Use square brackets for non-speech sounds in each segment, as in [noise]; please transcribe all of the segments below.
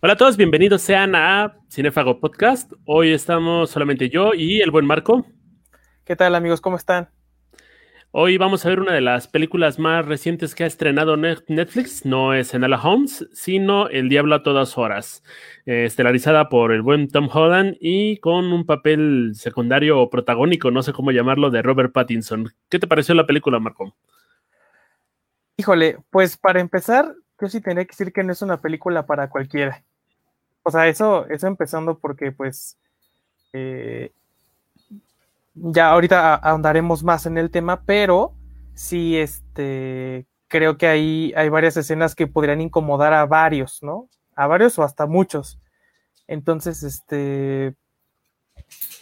Hola a todos, bienvenidos sean a Cinefago Podcast. Hoy estamos solamente yo y el buen Marco. ¿Qué tal amigos? ¿Cómo están? Hoy vamos a ver una de las películas más recientes que ha estrenado Netflix. No es Enola Holmes, sino El Diablo a todas horas. Eh, estelarizada por el buen Tom Holland y con un papel secundario o protagónico, no sé cómo llamarlo, de Robert Pattinson. ¿Qué te pareció la película, Marco? Híjole, pues para empezar, yo sí tendría que decir que no es una película para cualquiera. O sea, eso, eso empezando porque pues eh, ya ahorita ahondaremos más en el tema, pero sí, este, creo que ahí hay varias escenas que podrían incomodar a varios, ¿no? A varios o hasta muchos. Entonces, este,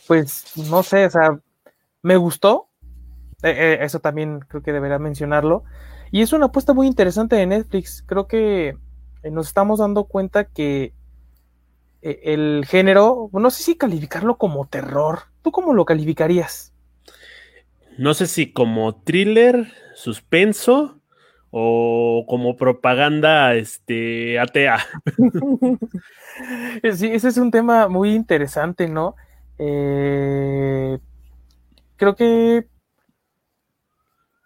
pues, no sé, o sea, me gustó. Eh, eh, eso también creo que debería mencionarlo. Y es una apuesta muy interesante de Netflix. Creo que nos estamos dando cuenta que eh, el género, no sé si calificarlo como terror. ¿Tú cómo lo calificarías? No sé si como thriller, suspenso o como propaganda este, atea. [laughs] sí, ese es un tema muy interesante, ¿no? Eh, creo que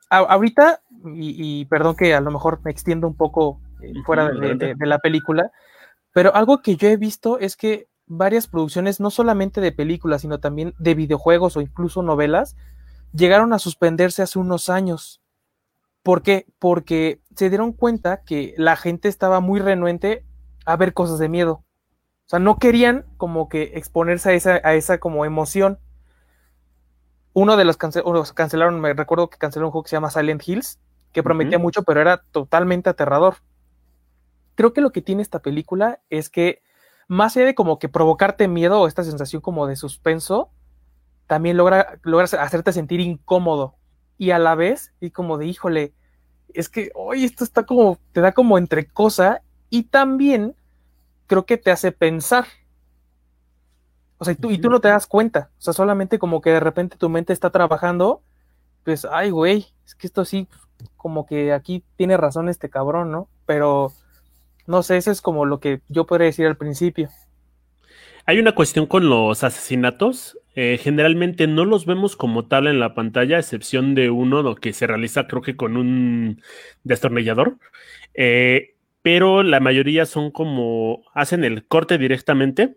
ahorita, y, perdón que a lo mejor me extiendo un poco eh, fuera de, la película, pero algo que yo he visto es que varias producciones, no solamente de películas, sino también de videojuegos o incluso novelas, llegaron a suspenderse hace unos años. ¿Por qué? Porque se dieron cuenta que la gente estaba muy renuente a ver cosas de miedo. O sea, no querían como que exponerse a esa, a esa como emoción. Uno de los cancelaron, me recuerdo que cancelaron un juego que se llama Silent Hills, que prometía mucho, pero era totalmente aterrador creo que lo que tiene esta película es que más allá de como que provocarte miedo o esta sensación como de suspenso, también logra, logra hacerte sentir incómodo y a la vez y como de híjole, es que hoy esto está como, te da como entre cosa y también creo que te hace pensar. O sea, y tú, y tú no te das cuenta, o sea, solamente como que de repente tu mente está trabajando, pues, ay, güey, es que esto sí, como que aquí tiene razón este cabrón, ¿no? Pero no sé, eso es como lo que yo podría decir al principio. Hay una cuestión con los asesinatos. Eh, generalmente no los vemos como tal en la pantalla, a excepción de uno que se realiza creo que con un destornillador. Eh, pero la mayoría son como hacen el corte directamente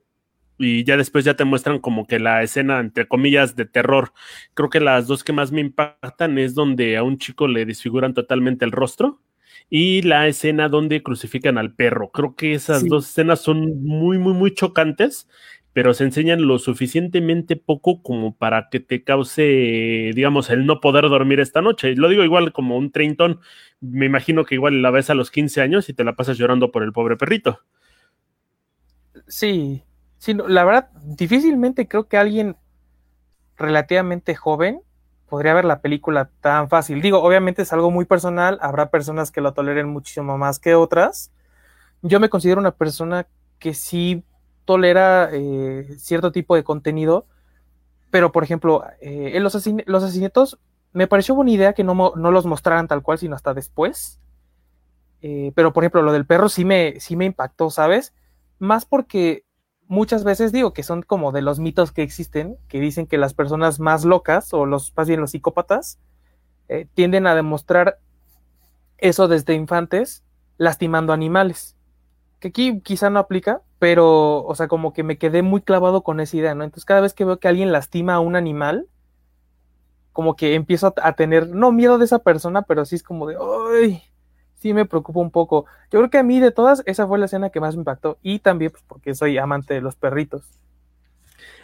y ya después ya te muestran como que la escena entre comillas de terror. Creo que las dos que más me impactan es donde a un chico le desfiguran totalmente el rostro y la escena donde crucifican al perro. Creo que esas dos escenas son muy, muy, muy chocantes, pero se enseñan lo suficientemente poco como para que te cause, digamos, el no poder dormir esta noche. Lo digo igual como un treintón. Me imagino que igual la ves a los 15 años y te la pasas llorando por el pobre perrito. Sí, sí, la verdad, difícilmente creo que alguien relativamente joven podría ver la película tan fácil. Digo, obviamente es algo muy personal, habrá personas que lo toleren muchísimo más que otras. Yo me considero una persona que sí tolera eh, cierto tipo de contenido, pero por ejemplo, eh, los, asesinatos me pareció buena idea que no, no, los mostraran tal cual, sino hasta después. Eh, pero por ejemplo, lo del perro sí me, sí me impactó, ¿sabes? Más porque muchas veces digo que son como de los mitos que existen, que dicen que las personas más locas o los más bien los psicópatas eh, tienden a demostrar eso desde infantes lastimando animales. Que aquí quizá no aplica, pero, o sea, como que me quedé muy clavado con esa idea, ¿no? Entonces, cada vez que veo que alguien lastima a un animal, como que empiezo a, tener, no miedo de esa persona, pero sí es como de, ¡ay! Sí me preocupa un poco. Yo creo que a mí de todas, esa fue la escena que más me impactó. Y también pues, porque soy amante de los perritos.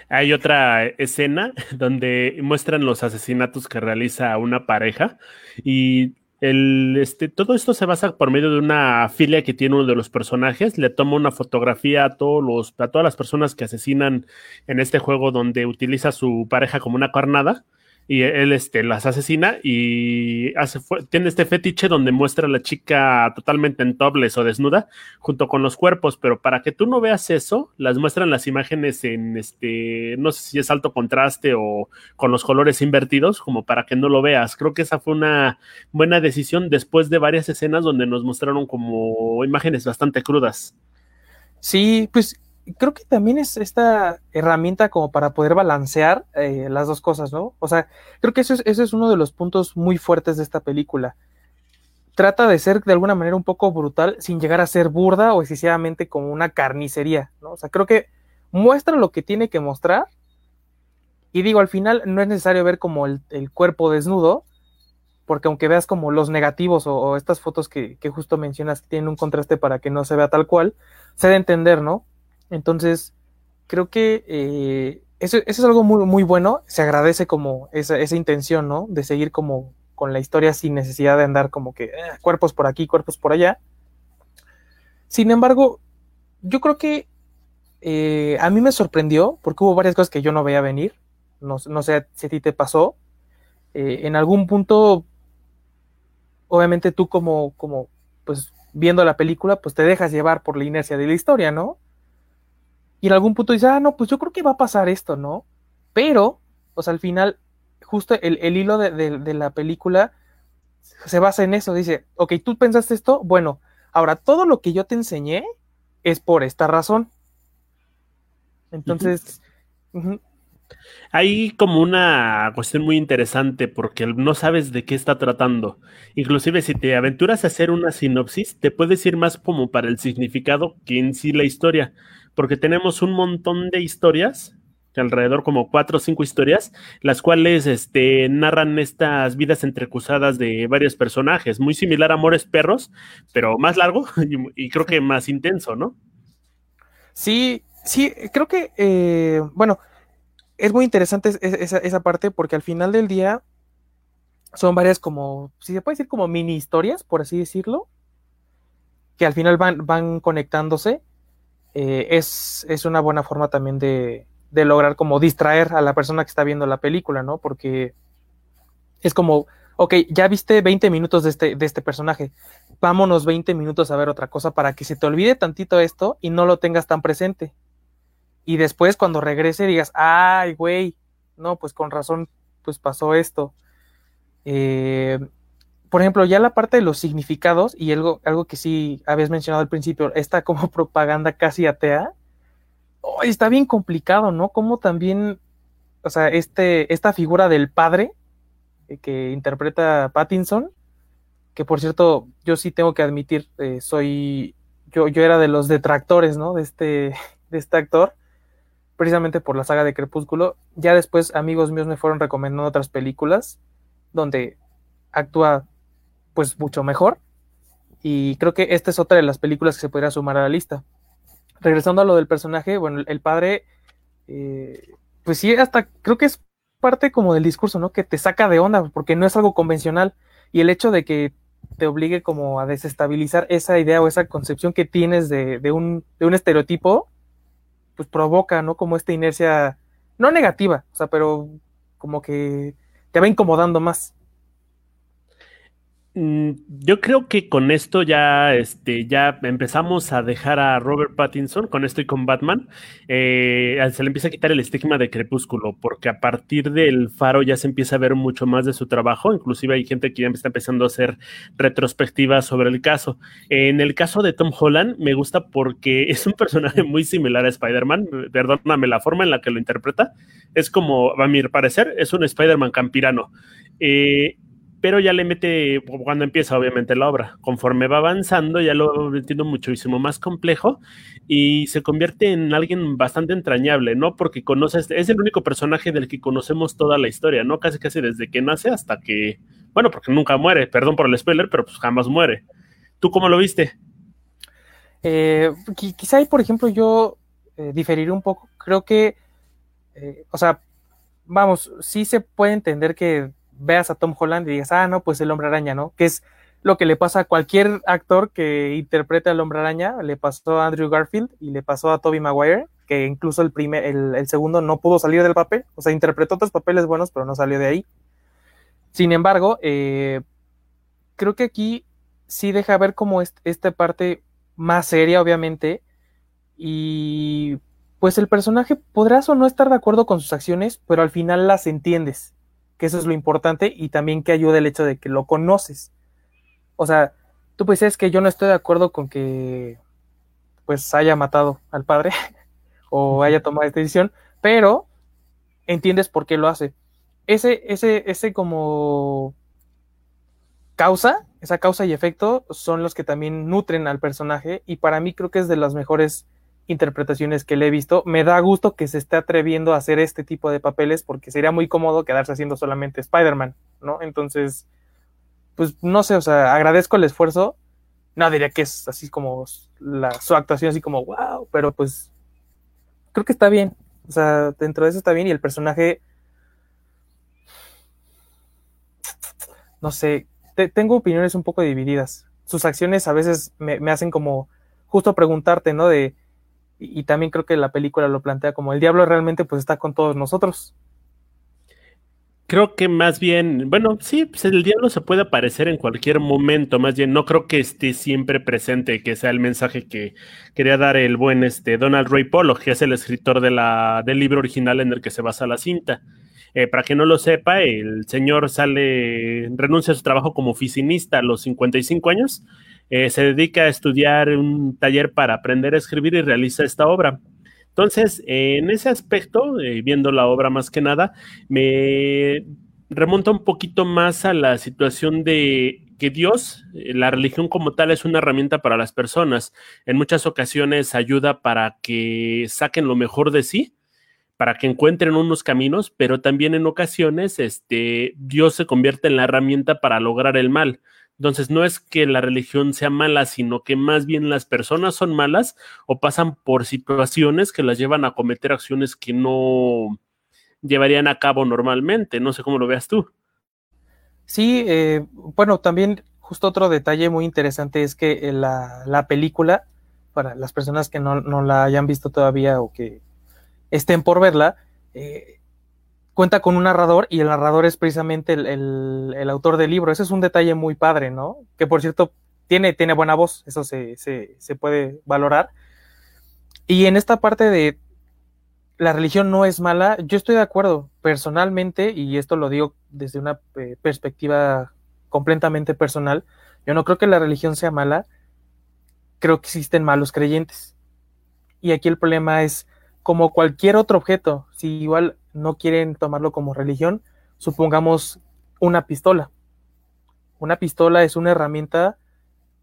Hay otra escena [laughs] donde muestran los asesinatos que realiza una pareja y el, este, todo esto se basa por medio de una filia que tiene uno de los personajes. Le toma una fotografía a, todos los, a todas las personas que asesinan en este juego donde utiliza a su pareja como una carnada y él este, las asesina y hace, tiene este fetiche donde muestra a la chica totalmente en topless o desnuda junto con los cuerpos, pero para que tú no veas eso, las muestran las imágenes en este, no sé si es alto contraste o con los colores invertidos, como para que no lo veas. Creo que esa fue una buena decisión después de varias escenas donde nos mostraron como imágenes bastante crudas. Sí, pues creo que también es esta herramienta como para poder balancear eh, las dos cosas, ¿no? O sea, creo que ese es, ese es uno de los puntos muy fuertes de esta película. Trata de ser de alguna manera un poco brutal sin llegar a ser burda o excesivamente como una carnicería, ¿no? O sea, creo que muestra lo que tiene que mostrar. Y digo, al final no es necesario ver como el, cuerpo desnudo, porque aunque veas como los negativos o, estas fotos que, que, justo mencionas tienen un contraste para que no se vea tal cual, se de entender, ¿no? Entonces, creo que eh, eso, es algo muy, muy bueno. Se agradece como esa, esa, intención, ¿no? De seguir como con la historia sin necesidad de andar como que eh, cuerpos por aquí, cuerpos por allá. Sin embargo, yo creo que eh, a mí me sorprendió porque hubo varias cosas que yo no veía venir. No, no sé si a ti te pasó. en algún punto, obviamente tú como, como, pues viendo la película, pues te dejas llevar por la inercia de la historia, ¿no? Y en algún punto dice, ah, no, pues yo creo que va a pasar esto, ¿no? Pero, o sea, al final, justo el, hilo de, la película se basa en eso, dice, ok, tú pensaste esto, bueno, ahora todo lo que yo te enseñé es por esta razón. Entonces, Hay como una cuestión muy interesante porque no sabes de qué está tratando. Inclusive si te aventuras a hacer una sinopsis, te puedes ir más como para el significado que en sí la historia porque tenemos un montón de historias, alrededor como cuatro o cinco historias, las cuales este, narran estas vidas entrecruzadas de varios personajes, muy similar a Amores Perros, pero más largo [laughs] y, creo que más intenso, ¿no? Sí, sí, creo que, eh, bueno, es muy interesante esa, esa, parte porque al final del día son varias como, si se puede decir como mini historias, por así decirlo, que al final van, van conectándose eh, es, es, una buena forma también de, de, lograr como distraer a la persona que está viendo la película, ¿no? Porque es como, ok, ya viste 20 minutos de este, de este personaje, vámonos 20 minutos a ver otra cosa para que se te olvide tantito esto y no lo tengas tan presente. Y después cuando regrese digas, ay, güey, no, pues con razón, pues pasó esto. Eh, por ejemplo, ya la parte de los significados y algo, algo que sí habías mencionado al principio, esta como [laughs] propaganda casi atea, está bien complicado, ¿no? Como también, o sea, este, esta figura del padre eh, que interpreta Pattinson, que por cierto, yo sí tengo que admitir, eh, soy, yo, yo era de los detractores, ¿no? De este, [laughs] de este actor, precisamente por la saga de Crepúsculo. Ya después amigos míos me fueron recomendando otras películas donde actúa pues mucho mejor. Y creo que esta es otra de las películas que se podría sumar a la lista. Regresando a lo del personaje, bueno, el padre, eh, pues sí, hasta creo que es parte como del discurso, ¿no? Que te saca de onda, porque no es algo convencional. Y el hecho de que te obligue como a desestabilizar esa idea o esa concepción que tienes de, de, un, de un estereotipo, pues provoca, ¿no? Como esta inercia, no negativa, o sea, pero como que te va incomodando más. Mm, yo creo que con esto ya, este, ya empezamos a dejar a Robert Pattinson, con esto y con Batman, eh, se le empieza a quitar el estigma de Crepúsculo, porque a partir del Faro ya se empieza a ver mucho más de su trabajo, inclusive hay gente que ya está empezando a hacer retrospectivas sobre el caso. En el caso de Tom Holland me gusta porque [laughs] es un personaje muy similar a Spider-Man, perdóname la forma en la que lo interpreta, es como, a mi parecer, es un Spider-Man campirano. Eh, pero ya le mete, cuando empieza obviamente la obra, conforme va avanzando, ya lo entiendo muchísimo más complejo y se convierte en alguien bastante entrañable, ¿no? Porque conoces, es el único personaje del que conocemos toda la historia, ¿no? Casi casi desde que nace hasta que, bueno, porque nunca muere, perdón por el spoiler, pero pues jamás muere. ¿Tú cómo lo viste? Eh, quizá ahí, por ejemplo, yo eh, diferiré un poco, creo que, eh, o sea, vamos, sí se puede entender que veas a Tom Holland y digas, ah, no, pues el hombre araña, ¿no? Que es lo que le pasa a cualquier actor que interprete al hombre araña, le pasó a Andrew Garfield y le pasó a Toby Maguire, que incluso el, primer, el, segundo no pudo salir del papel, o sea, interpretó otros papeles buenos, pero no salió de ahí. Sin embargo, eh, creo que aquí sí deja ver como esta parte más seria, obviamente, y pues el personaje podrás o no estar de acuerdo con sus acciones, pero al final las entiendes que eso es lo importante y también que ayuda el hecho de que lo conoces. O sea, tú pues es que yo no estoy de acuerdo con que pues haya matado al padre [laughs] o haya tomado esta decisión, pero entiendes por qué lo hace. Ese, ese, ese como causa, esa causa y efecto son los que también nutren al personaje y para mí creo que es de las mejores interpretaciones que le he visto. Me da gusto que se esté atreviendo a hacer este tipo de papeles porque sería muy cómodo quedarse haciendo solamente Spider-Man, ¿no? Entonces, pues no sé, o sea, agradezco el esfuerzo. No diría que es así como la, su actuación, así como wow, pero pues creo que está bien. O sea, dentro de eso está bien y el personaje. No sé, tengo opiniones un poco divididas. Sus acciones a veces me, me hacen como justo preguntarte, ¿no? De y, también creo que la película lo plantea como el diablo realmente pues está con todos nosotros. Creo que más bien, bueno, sí, pues el diablo se puede aparecer en cualquier momento, más bien no creo que esté siempre presente, que sea el mensaje que quería dar el buen este Donald Ray Pollock, que es el escritor de la, del libro original en el que se basa la cinta. Eh, para que no lo sepa, el señor sale, renuncia a su trabajo como oficinista a los 55 años eh, se dedica a estudiar un taller para aprender a escribir y realiza esta obra. Entonces, en ese aspecto, eh, viendo la obra más que nada, me remonta un poquito más a la situación de que Dios, eh, la religión como tal, es una herramienta para las personas. En muchas ocasiones ayuda para que saquen lo mejor de sí, para que encuentren unos caminos, pero también en ocasiones este, Dios se convierte en la herramienta para lograr el mal. Entonces, no es que la religión sea mala, sino que más bien las personas son malas o pasan por situaciones que las llevan a cometer acciones que no llevarían a cabo normalmente. No sé cómo lo veas tú. Sí, eh, bueno, también justo otro detalle muy interesante es que la, la película, para las personas que no, no, la hayan visto todavía o que estén por verla, eh, cuenta con un narrador y el narrador es precisamente el, autor del libro. Ese es un detalle muy padre, ¿no? Que por cierto, tiene, tiene buena voz, eso se, puede valorar. Y en esta parte de la religión no es mala, yo estoy de acuerdo personalmente, y esto lo digo desde una eh, perspectiva completamente personal, yo no creo que la religión sea mala, creo que existen malos creyentes. Y aquí el problema es, como cualquier otro objeto, si igual no quieren tomarlo como religión, supongamos una pistola. Una pistola es una herramienta,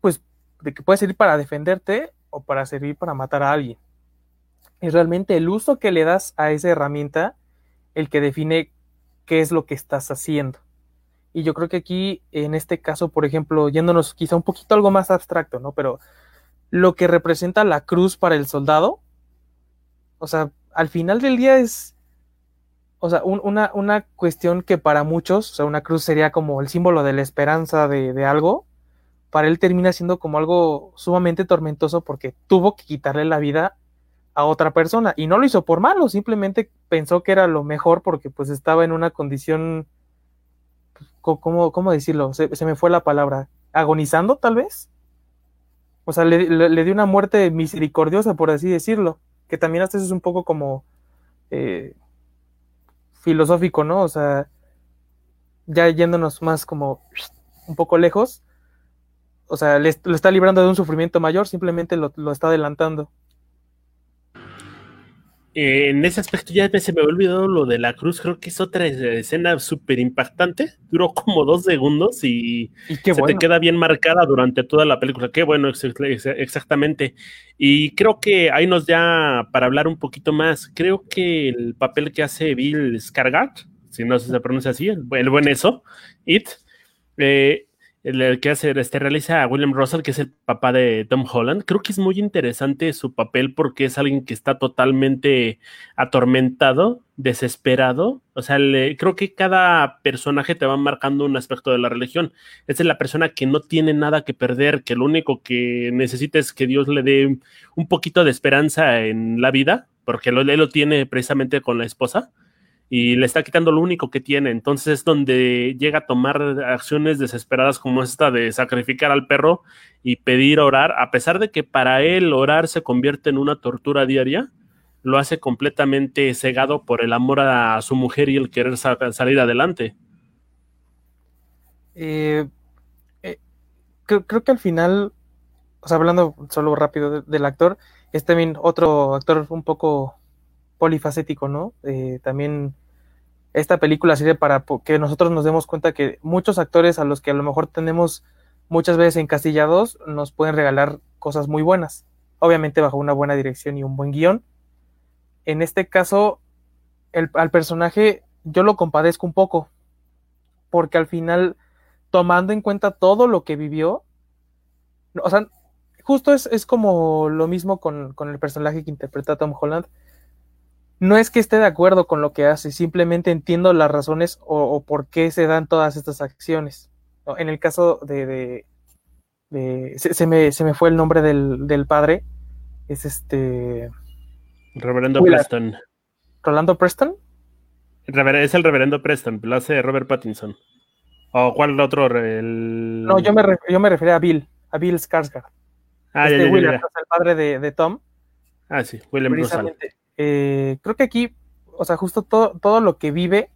pues, de que puede servir para defenderte o para servir para matar a alguien. Es realmente el uso que le das a esa herramienta el que define qué es lo que estás haciendo. Y yo creo que aquí, en este caso, por ejemplo, yéndonos quizá un poquito algo más abstracto, ¿no? Pero lo que representa la cruz para el soldado, o sea, al final del día es o sea, una, una, cuestión que para muchos, o sea, una cruz sería como el símbolo de la esperanza de, algo, para él termina siendo como algo sumamente tormentoso porque tuvo que quitarle la vida a otra persona y no lo hizo por malo, simplemente pensó que era lo mejor porque pues estaba en una condición, ¿cómo, cómo decirlo? Se, me fue la palabra, agonizando tal vez. O sea, le, le, dio una muerte misericordiosa, por así decirlo, que también hasta eso es un poco como... Eh, filosófico, ¿no? O sea, ya yéndonos más como un poco lejos, o sea, le, lo está librando de un sufrimiento mayor, simplemente lo, está adelantando. Eh, en ese aspecto ya se me ha olvidado lo de la cruz, creo que es otra escena súper impactante, duró como dos segundos y, se te queda bien marcada durante toda la película, qué bueno, exactamente. Y creo que ahí nos ya, para hablar un poquito más, creo que el papel que hace Bill Scargard, si no se pronuncia así, el, buen eso, It, eh, el, que hace, este, realiza a William Russell, que es el papá de Tom Holland. Creo que es muy interesante su papel porque es alguien que está totalmente atormentado, desesperado. O sea, creo que cada personaje te va marcando un aspecto de la religión. Esa es la persona que no tiene nada que perder, que lo único que necesita es que Dios le dé un poquito de esperanza en la vida, porque él lo tiene precisamente con la esposa y le está quitando lo único que tiene. Entonces es donde llega a tomar acciones desesperadas como esta de sacrificar al perro y pedir orar, a pesar de que para él orar se convierte en una tortura diaria, lo hace completamente cegado por el amor a su mujer y el querer salir adelante. Eh, eh, creo, que al final, o sea, hablando solo rápido del actor, es también otro actor un poco polifacético, ¿no? Eh, también esta película sirve para que nosotros nos demos cuenta que muchos actores a los que a lo mejor tenemos muchas veces encastillados nos pueden regalar cosas muy buenas, obviamente bajo una buena dirección y un buen guion. En este caso, el, al personaje yo lo compadezco un poco, porque al final, tomando en cuenta todo lo que vivió, o sea, justo es, es como lo mismo con, con, el personaje que interpreta Tom Holland. No es que esté de acuerdo con lo que hace, simplemente entiendo las razones o, o por qué se dan todas estas acciones. En el caso de, de, se, se, me, se, me, fue el nombre del, del padre, es este... Reverendo Preston. ¿Rolando Preston? Es el reverendo Preston, lo hace Robert Pattinson. ¿O cuál otro? El... No, yo me, yo me refería a Bill, a Bill Skarsgård. Ah, este ya, ya, William, el padre de, de, Tom. Ah, sí, William Precisamente. Eh, creo que aquí, o sea, justo todo, todo lo que vive,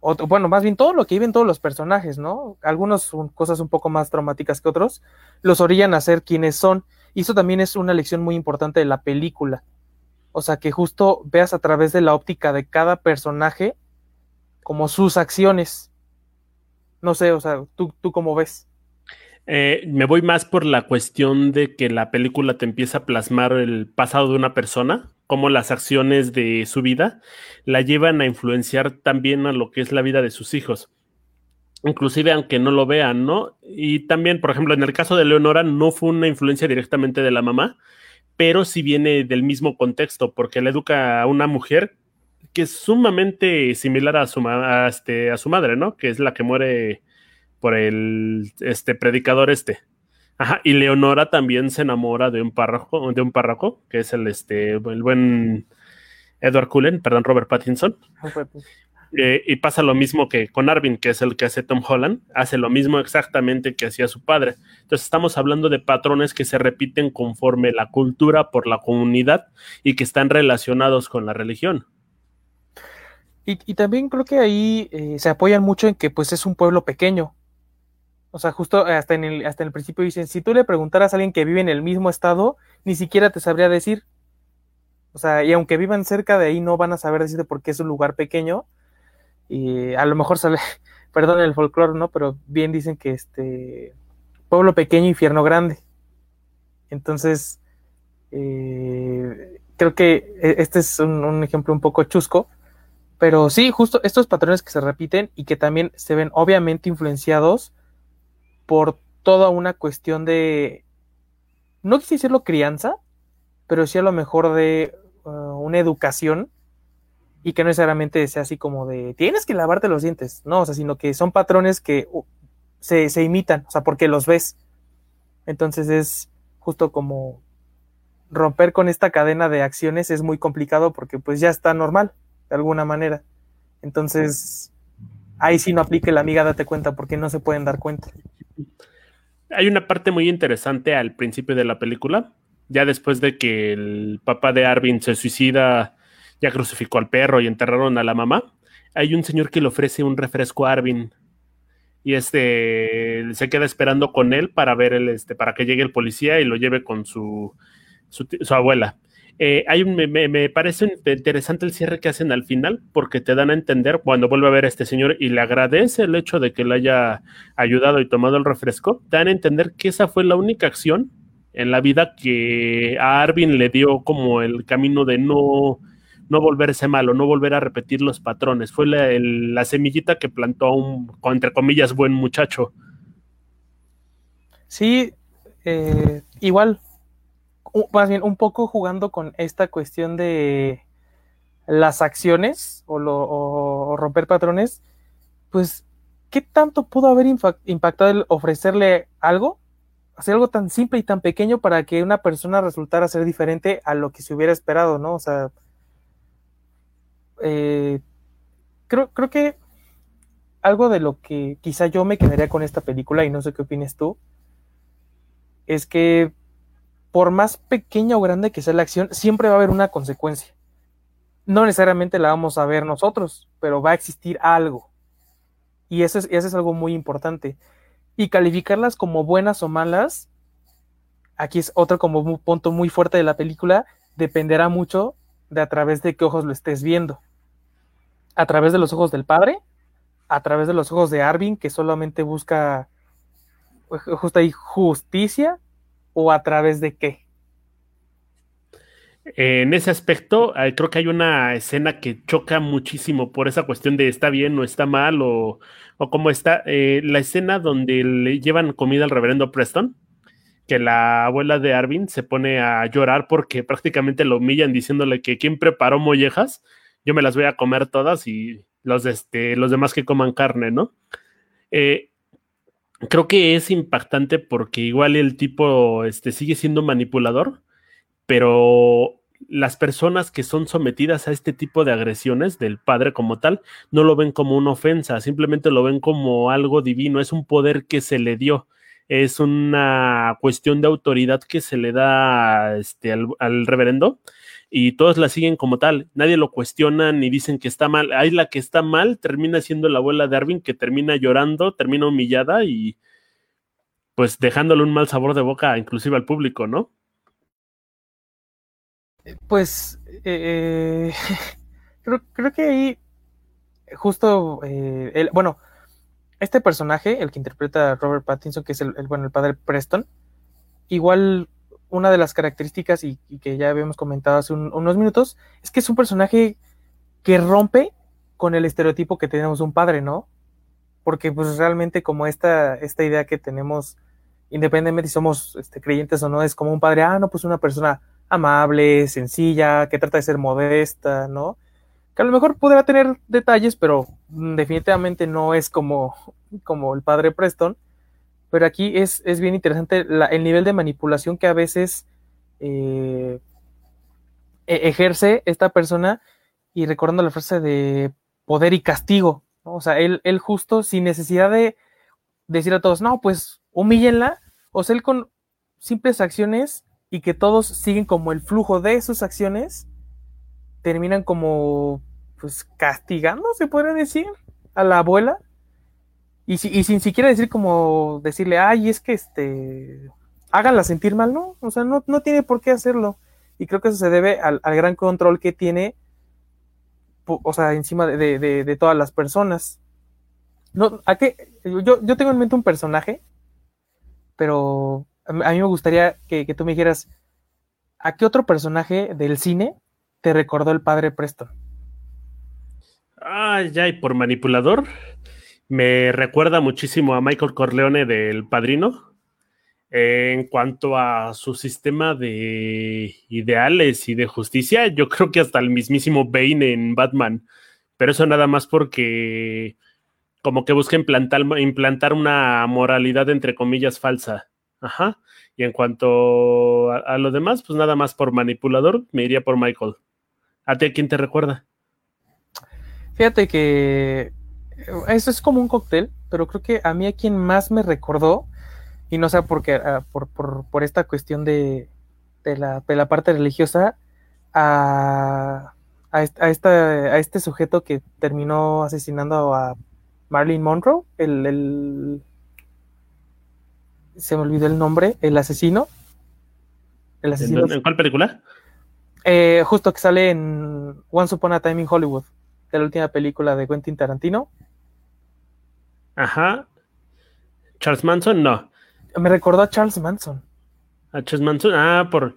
o, bueno, más bien todo lo que viven todos los personajes, ¿no? Algunos son cosas un poco más traumáticas que otros, los orillan a ser quienes son. Y eso también es una lección muy importante de la película. O sea, que justo veas a través de la óptica de cada personaje como sus acciones. No sé, o sea, ¿tú, tú cómo ves? Eh, me voy más por la cuestión de que la película te empieza a plasmar el pasado de una persona, como las acciones de su vida la llevan a influenciar también a lo que es la vida de sus hijos. Inclusive aunque no lo vean, ¿no? Y también, por ejemplo, en el caso de Leonora no fue una influencia directamente de la mamá, pero sí viene del mismo contexto, porque le educa a una mujer que es sumamente similar a su, este, a su madre, ¿no? Que es la que muere por el este, predicador este. Ajá, y Leonora también se enamora de un párroco, de un párroco, que es el, este, el buen Edward Cullen, perdón, Robert Pattinson. Eh, y pasa lo mismo que con Arvin, que es el que hace Tom Holland, hace lo mismo exactamente que hacía su padre. Entonces estamos hablando de patrones que se repiten conforme la cultura por la comunidad y que están relacionados con la religión. Y, y también creo que ahí eh, se apoyan mucho en que pues es un pueblo pequeño. O sea, justo hasta en, el, hasta en el principio dicen, si tú le preguntaras a alguien que vive en el mismo estado, ni siquiera te sabría decir. O sea, y aunque vivan cerca de ahí, no van a saber decirte por qué es un lugar pequeño y a lo mejor sale, [laughs] perdón el folclore, ¿no? Pero bien dicen que este pueblo pequeño, infierno grande. Entonces, eh, creo que este es un, ejemplo un poco chusco, pero sí, justo estos patrones que se repiten y que también se ven obviamente influenciados por toda una cuestión de, no quise decirlo crianza, pero sí a lo mejor de uh, una educación y que no necesariamente sea así como de tienes que lavarte los dientes, no, o sea, sino que son patrones que se, se, imitan, o sea, porque los ves. Entonces es justo como romper con esta cadena de acciones es muy complicado porque pues ya está normal, de alguna manera. Entonces, ahí sí no aplique la amiga, date cuenta, porque no se pueden dar cuenta. Hay una parte muy interesante al principio de la película, ya después de que el papá de Arvin se suicida ya crucificó al perro y enterraron a la mamá, hay un señor que le ofrece un refresco a Arvin y este se queda esperando con él para ver el este para que llegue el policía y lo lleve con su su, su abuela. Eh, hay un, me, me, parece interesante el cierre que hacen al final porque te dan a entender cuando vuelve a ver a este señor y le agradece el hecho de que le haya ayudado y tomado el refresco, te dan a entender que esa fue la única acción en la vida que a Arvin le dio como el camino de no no volverse malo, no volver a repetir los patrones. Fue la, la semillita que plantó a un, entre comillas, buen muchacho. Sí, eh, igual, más bien un poco jugando con esta cuestión de las acciones o, romper patrones, pues, ¿qué tanto pudo haber impactado el ofrecerle algo? Hacer algo tan simple y tan pequeño para que una persona resultara ser diferente a lo que se hubiera esperado, ¿no? O sea, eh, creo, creo que algo de lo que quizá yo me quedaría con esta película, y no sé qué opines tú, es que por más pequeña o grande que sea la acción, siempre va a haber una consecuencia. No necesariamente la vamos a ver nosotros, pero va a existir algo. Y eso es, algo muy importante. Y calificarlas como buenas o malas, aquí es otro como un punto muy fuerte de la película, dependerá mucho de a través de qué ojos lo estés viendo. A través de los ojos del padre, a través de los ojos de Arvin, que solamente busca justicia, o a través de qué. En ese aspecto, eh, creo que hay una escena que choca muchísimo por esa cuestión de está bien o está mal o, o cómo está. Eh, la escena donde le llevan comida al reverendo Preston, que la abuela de Arvin se pone a llorar porque prácticamente lo humillan diciéndole que quién preparó mollejas, yo me las voy a comer todas y los, este, los demás que coman carne, ¿no? Eh, creo que es impactante porque igual el tipo este, sigue siendo manipulador pero las personas que son sometidas a este tipo de agresiones del padre como tal no lo ven como una ofensa, simplemente lo ven como algo divino, es un poder que se le dio, es una cuestión de autoridad que se le da este, al, reverendo y todos la siguen como tal, nadie lo cuestiona ni dicen que está mal, hay la que está mal, termina siendo la abuela de Arvin que termina llorando, termina humillada y pues dejándole un mal sabor de boca inclusive al público, ¿no? Pues eh, [laughs] creo, que ahí justo, eh, el, bueno, este personaje, el que interpreta a Robert Pattinson, que es el, bueno, el padre Preston, igual una de las características y, que ya habíamos comentado hace unos minutos, es que es un personaje que rompe con el estereotipo que tenemos de un padre, ¿no? Porque pues realmente como esta, esta idea que tenemos, independientemente si somos este, creyentes o no, es como un padre, ah, no, pues una persona amable, sencilla, que trata de ser modesta, ¿no? Que a lo mejor podrá tener detalles, pero definitivamente no es como, como el padre Preston. Pero aquí es, es bien interesante el nivel de manipulación que a veces eh, e-, ejerce esta persona y recordando la frase de poder y castigo. O sea, él, él justo sin necesidad de decir a todos, no, pues humíllenla, o sea, él con simples acciones y que todos siguen como el flujo de sus acciones, terminan como pues castigando, se puede decir, a la abuela. Y, y sin siquiera decir como decirle, ay, es que este, háganla sentir mal, ¿no? O sea, no, no tiene por qué hacerlo. Y creo que eso se debe al, gran control que tiene, o sea, encima de, todas las personas. ¿a qué? Yo, yo tengo en mente un personaje, pero a mí me gustaría que, tú me dijeras, ¿a qué otro personaje del cine te recordó el padre Preston? Ah, ya, y por manipulador, me recuerda muchísimo a Michael Corleone del Padrino. en cuanto a su sistema de ideales y de justicia, yo creo que hasta el mismísimo Bane en Batman. Pero eso nada más porque como que busca implantar, una moralidad entre comillas falsa. Ajá. Y en cuanto a, lo demás, pues nada más por manipulador, me iría por Michael. ¿A ti a quién te recuerda? Fíjate que eso es como un cóctel, pero creo que a mí a quien más me recordó, y no sé por qué, ah, por, por, esta cuestión de, de, la, de, la, parte religiosa, a, a, esta, a este sujeto que terminó asesinando a Marilyn Monroe, el se me olvidó el nombre, el asesino. El asesino. ¿En, cuál película? Eh, justo que sale en Once Upon a Time in Hollywood, de la última película de Quentin Tarantino. Ajá. Charles Manson, no. Me recordó a Charles Manson. A Charles Manson, ah, por.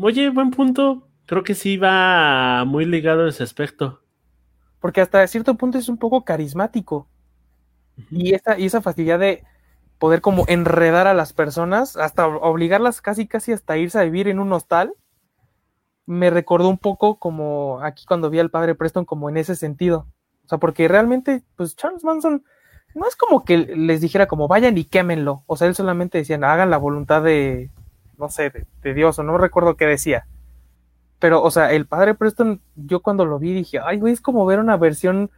Oye, buen punto. Creo que sí va muy ligado a ese aspecto. Porque hasta cierto punto es un poco carismático. y, esa, y esa facilidad de poder como enredar a las personas, hasta obligarlas casi casi hasta irse a vivir en un hostal, me recordó un poco como aquí cuando vi al padre Preston como en ese sentido. O sea, porque realmente, pues Charles Manson no es como que les dijera como vayan y quémenlo. O sea, él solamente decía, hagan la voluntad de, no sé, de, Dios, o no recuerdo qué decía. Pero, o sea, el padre Preston, yo cuando lo vi dije, ay, güey, es como ver una versión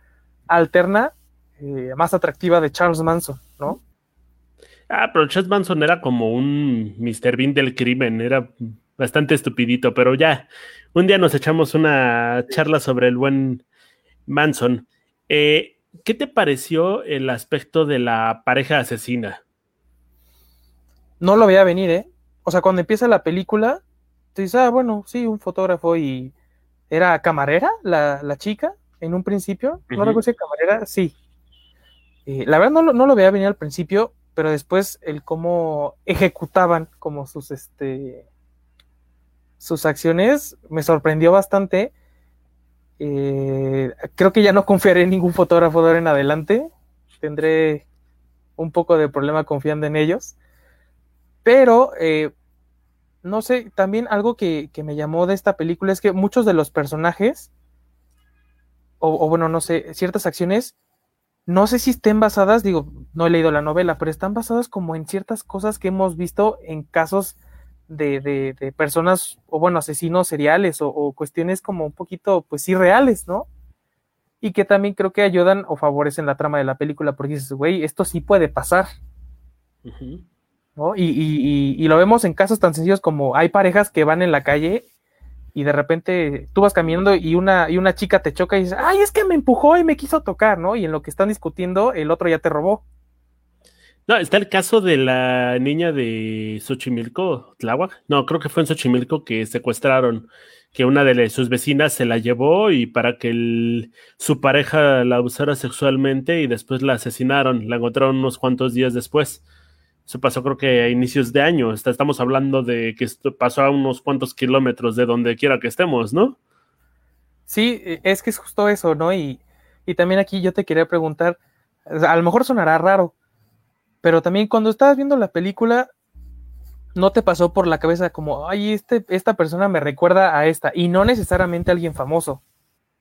alterna, eh, más atractiva de Charles Manson, ¿no? Ah, pero Chad Manson era como un Mr. Bean del crimen, era bastante estupidito, pero ya, un día nos echamos una charla sobre el buen Manson. Eh, ¿Qué te pareció el aspecto de la pareja asesina? No lo veía venir, ¿eh? o sea, cuando empieza la película, tú dices, ah, bueno, sí, un fotógrafo y era camarera la, la chica en un principio, no recuerdo si camarera, sí. Eh, la verdad no, no lo veía venir al principio, pero después el cómo ejecutaban como sus, este, sus acciones me sorprendió bastante. Eh, creo que ya no confiaré en ningún fotógrafo de ahora en adelante. Tendré un poco de problema confiando en ellos. Pero, eh, no sé, también algo que, me llamó de esta película es que muchos de los personajes, o, bueno, no sé, ciertas acciones, no sé si estén basadas, digo, no he leído la novela, pero están basadas como en ciertas cosas que hemos visto en casos de, de, personas, o bueno, asesinos seriales, o, o, cuestiones como un poquito, pues, irreales, ¿no? y que también creo que ayudan o favorecen la trama de la película, porque dices, güey, esto sí puede pasar. ¿no? Y, y, y, lo vemos en casos tan sencillos como hay parejas que van en la calle y de repente tú vas caminando y una, y una chica te choca y dices, ay, es que me empujó y me quiso tocar, ¿no? Y en lo que están discutiendo, el otro ya te robó. No, está el caso de la niña de Xochimilco, Tláhuac. No, creo que fue en Xochimilco que secuestraron que una de sus vecinas se la llevó y para que su pareja la usara sexualmente y después la asesinaron, la encontraron unos cuantos días después. Eso pasó creo que a inicios de año. Estamos hablando de que esto pasó a unos cuantos kilómetros de donde quiera que estemos, ¿no? Sí, e, es que es justo eso, ¿no? Y, y también aquí yo te quería preguntar, a lo mejor sonará raro, pero también cuando estabas viendo la película, no te pasó por la cabeza como, ay, este, esta persona me recuerda a esta, y no necesariamente a alguien famoso,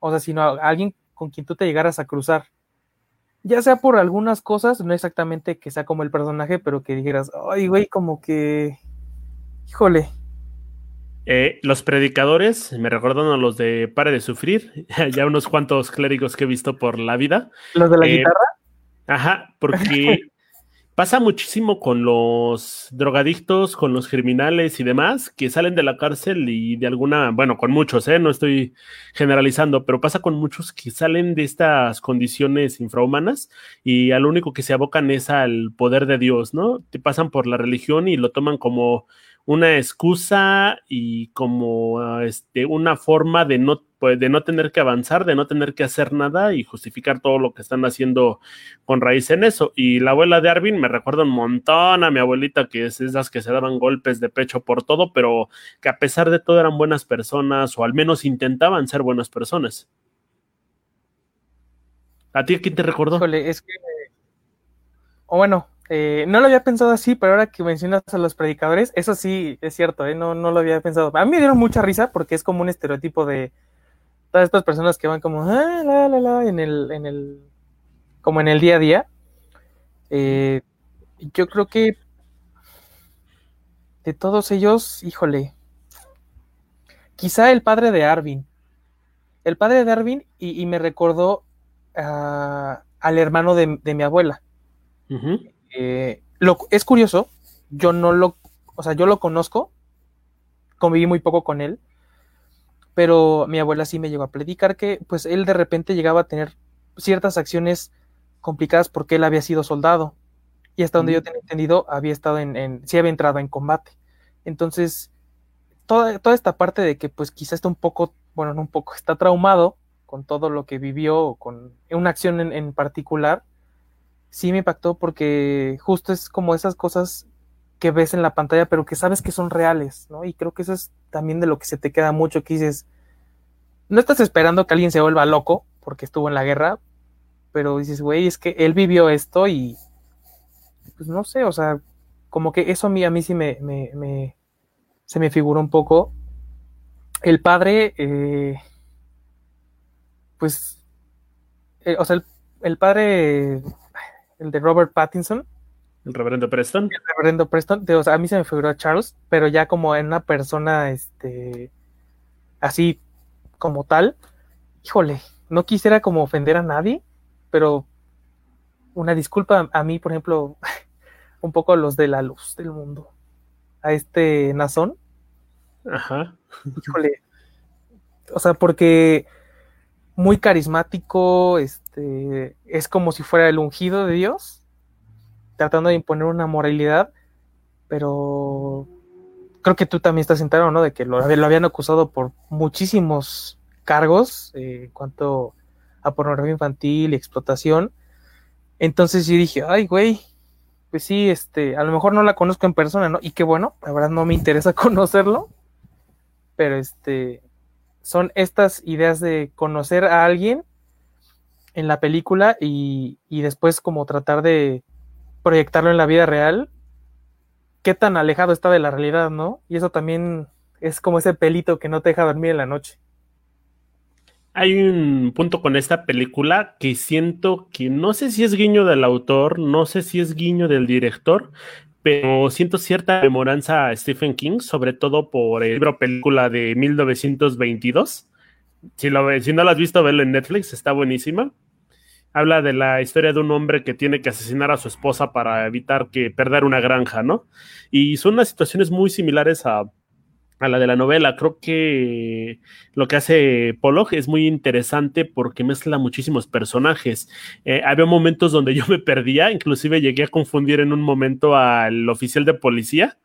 o sea, sino a alguien con quien tú te llegaras a cruzar. Ya sea por algunas cosas, no exactamente que sea como el personaje, pero que dijeras, ay, güey, como que, híjole. Eh, los predicadores me recuerdan a los de Pare de Sufrir, [laughs] ya unos cuantos clérigos que he visto por la vida. ¿Los de la eh, guitarra? Ajá, porque [laughs] Pasa muchísimo con los drogadictos, con los criminales y demás que salen de la cárcel y de alguna, bueno, con muchos, ¿eh? no estoy generalizando, pero pasa con muchos que salen de estas condiciones infrahumanas y al único que se abocan es al poder de Dios, ¿no? Te pasan por la religión y lo toman como una excusa y como este, una forma de no pues, de no tener que avanzar, de no tener que hacer nada y justificar todo lo que están haciendo con raíz en eso. Y la abuela de Arvin me recuerda un montón a mi abuelita, que es esas que se daban golpes de pecho por todo, pero que a pesar de todo eran buenas personas o al menos intentaban ser buenas personas. ¿A ti quién te recordó? es que, o bueno, eh, no lo había pensado así, pero ahora que mencionas a los predicadores, eso sí es cierto, ¿eh? no, no lo había pensado. A mí me dieron mucha risa porque es como un estereotipo de, todas estas personas que van como ah, en el, en el, como en el día a día. Eh, yo creo que de todos ellos, híjole, quizá el padre de Arvin. El padre de Arvin y, me recordó al hermano de, mi abuela. Eh, lo, es curioso, yo no lo, o sea, yo lo conozco, conviví muy poco con él, pero mi abuela sí me llegó a predicar que pues él de repente llegaba a tener ciertas acciones complicadas porque él había sido soldado y hasta donde yo tenía entendido había estado en, en, sí había entrado en combate. Entonces, toda, toda esta parte de que pues quizá está un poco, bueno, no un poco, está traumado con todo lo que vivió, con una acción en, en particular, sí me impactó porque justo es como esas cosas que ves en la pantalla, pero que sabes que son reales, ¿no? Y creo que eso es también de lo que se te queda mucho, que dices, no estás esperando que alguien se vuelva loco porque estuvo en la guerra, pero dices, güey, es que él vivió esto y, pues no sé, o sea, como que eso a mí, a mí sí me, me, se me figuró un poco. El padre, eh, pues, eh, o sea, el, el padre, el de Robert Pattinson, el reverendo Preston. El reverendo Preston. a mí se me figuró a Charles, pero ya como en una persona, este, así como tal. Híjole, no quisiera como ofender a nadie, pero una disculpa a mí, por ejemplo, [laughs] un poco a los de la luz del mundo. A este Nazón. Ajá. Híjole. O sea, porque muy carismático, este, es como si fuera el ungido de Dios tratando de imponer una moralidad, pero creo que tú también estás enterado, ¿no? De que lo, lo habían acusado por muchísimos cargos eh, en cuanto a pornografía infantil y explotación. Entonces yo dije, ay, güey, pues sí, este, a lo mejor no la conozco en persona, ¿no? Y qué bueno, la verdad no me interesa [laughs] conocerlo, pero este, son estas ideas de conocer a alguien en la película y, y después como tratar de proyectarlo en la vida real, qué tan alejado está de la realidad, ¿no? Y eso también es como ese pelito que no te deja dormir en la noche. Hay un punto con esta película que siento que no sé si es guiño del autor, no sé si es guiño del director, pero siento cierta memoranza a Stephen King, sobre todo por el libro película de 1922. Si, lo, si no lo has visto, verlo en Netflix, está buenísima. Habla de la historia de un hombre que tiene que asesinar a su esposa para evitar que perder una granja, ¿no? Y son unas situaciones muy similares a, a la de la novela. Creo que lo que hace Pollock es muy interesante porque mezcla muchísimos personajes. Eh, había momentos donde yo me perdía, inclusive llegué a confundir en un momento al oficial de policía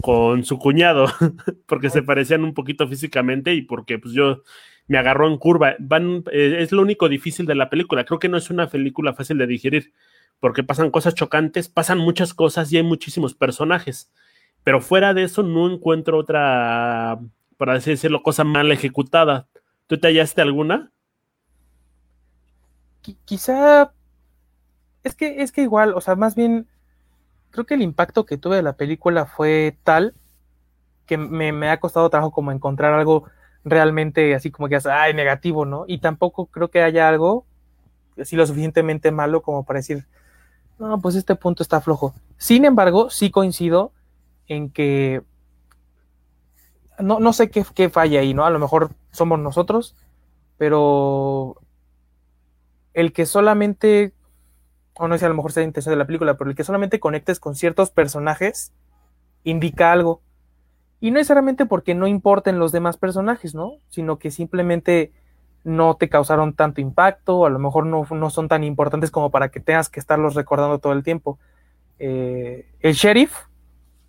con su cuñado, [laughs] porque se parecían un poquito físicamente y porque pues yo me agarró en curva. Van, eh, es lo único difícil de la película. Creo que no es una película fácil de digerir porque pasan cosas chocantes, pasan muchas cosas y hay muchísimos personajes pero fuera de eso no encuentro otra, para decirlo, cosa mal ejecutada. ¿Tú te hallaste alguna? quizá es que es que igual, o sea, más bien creo que el impacto que tuve de la película fue tal que me, ha costado trabajo como encontrar algo realmente así como que ay, negativo, ¿no? Y tampoco creo que haya algo así lo suficientemente malo como para decir, no, pues este punto está flojo. Sin embargo, sí coincido en que no, no sé qué, qué, falla ahí, ¿no? A lo mejor somos nosotros, pero el que solamente, o no sé, a lo mejor sea intención de la película, pero el que solamente conectes con ciertos personajes indica algo. Y no necesariamente porque no importen los demás personajes, ¿no? Sino que simplemente no te causaron tanto impacto, a lo mejor no, no son tan importantes como para que tengas que estarlos recordando todo el tiempo. Eh, el sheriff,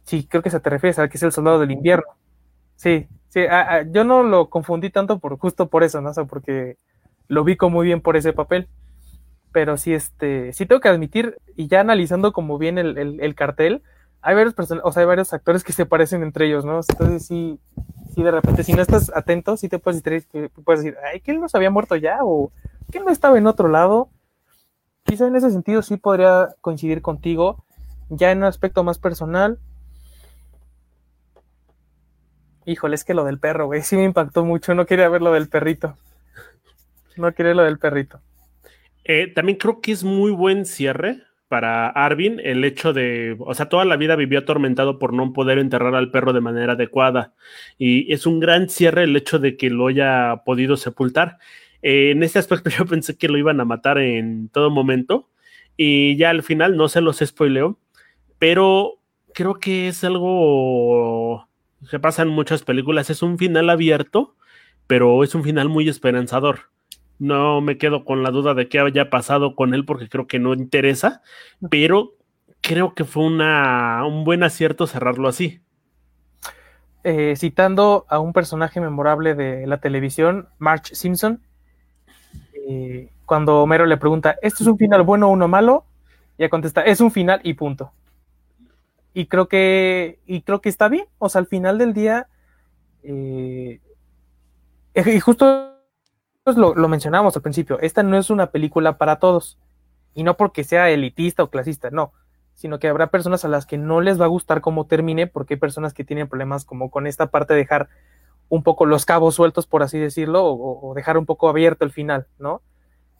Sí, creo que se te refieres a que es el soldado del invierno. Sí, sí, yo no lo confundí tanto por justo por eso, ¿no? O sea, porque lo como muy bien por ese papel. Pero sí, este, sí tengo que admitir, y ya analizando como bien el, cartel, hay varios o sea, hay varios actores que se parecen entre ellos, ¿no? Entonces sí, sí de repente, si no estás atento, sí te puedes decir, puedes decir, ay, que él no se había muerto ya, o que él no estaba en otro lado. Quizá en ese sentido sí podría coincidir contigo. Ya en un aspecto más personal, Híjole, es que lo del perro, güey, sí me impactó mucho. No quería ver lo del perrito. No quería lo del perrito. Eh, también creo que es muy buen cierre para Arvin el hecho de, o sea, toda la vida vivió atormentado por no poder enterrar al perro de manera adecuada. Y es un gran cierre el hecho de que lo haya podido sepultar. Eh, en este aspecto [laughs] yo pensé que lo iban a matar en todo momento. Y ya al final, no se los spoileo, pero creo que es algo que pasa en muchas películas, es un final abierto, pero es un final muy esperanzador. No me quedo con la duda de qué haya pasado con él porque creo que no interesa, pero creo que fue una, un buen acierto cerrarlo así. Eh, citando a un personaje memorable de la televisión, March Simpson, eh, cuando Homero le pregunta, ¿esto es un final bueno o uno malo? Ella contesta, es un final y punto y creo que y creo que está bien o sea al final del día eh, y justo lo, lo, mencionamos al principio esta no es una película para todos y no porque sea elitista o clasista no sino que habrá personas a las que no les va a gustar cómo termine porque hay personas que tienen problemas como con esta parte de dejar un poco los cabos sueltos por así decirlo o, dejar un poco abierto el final no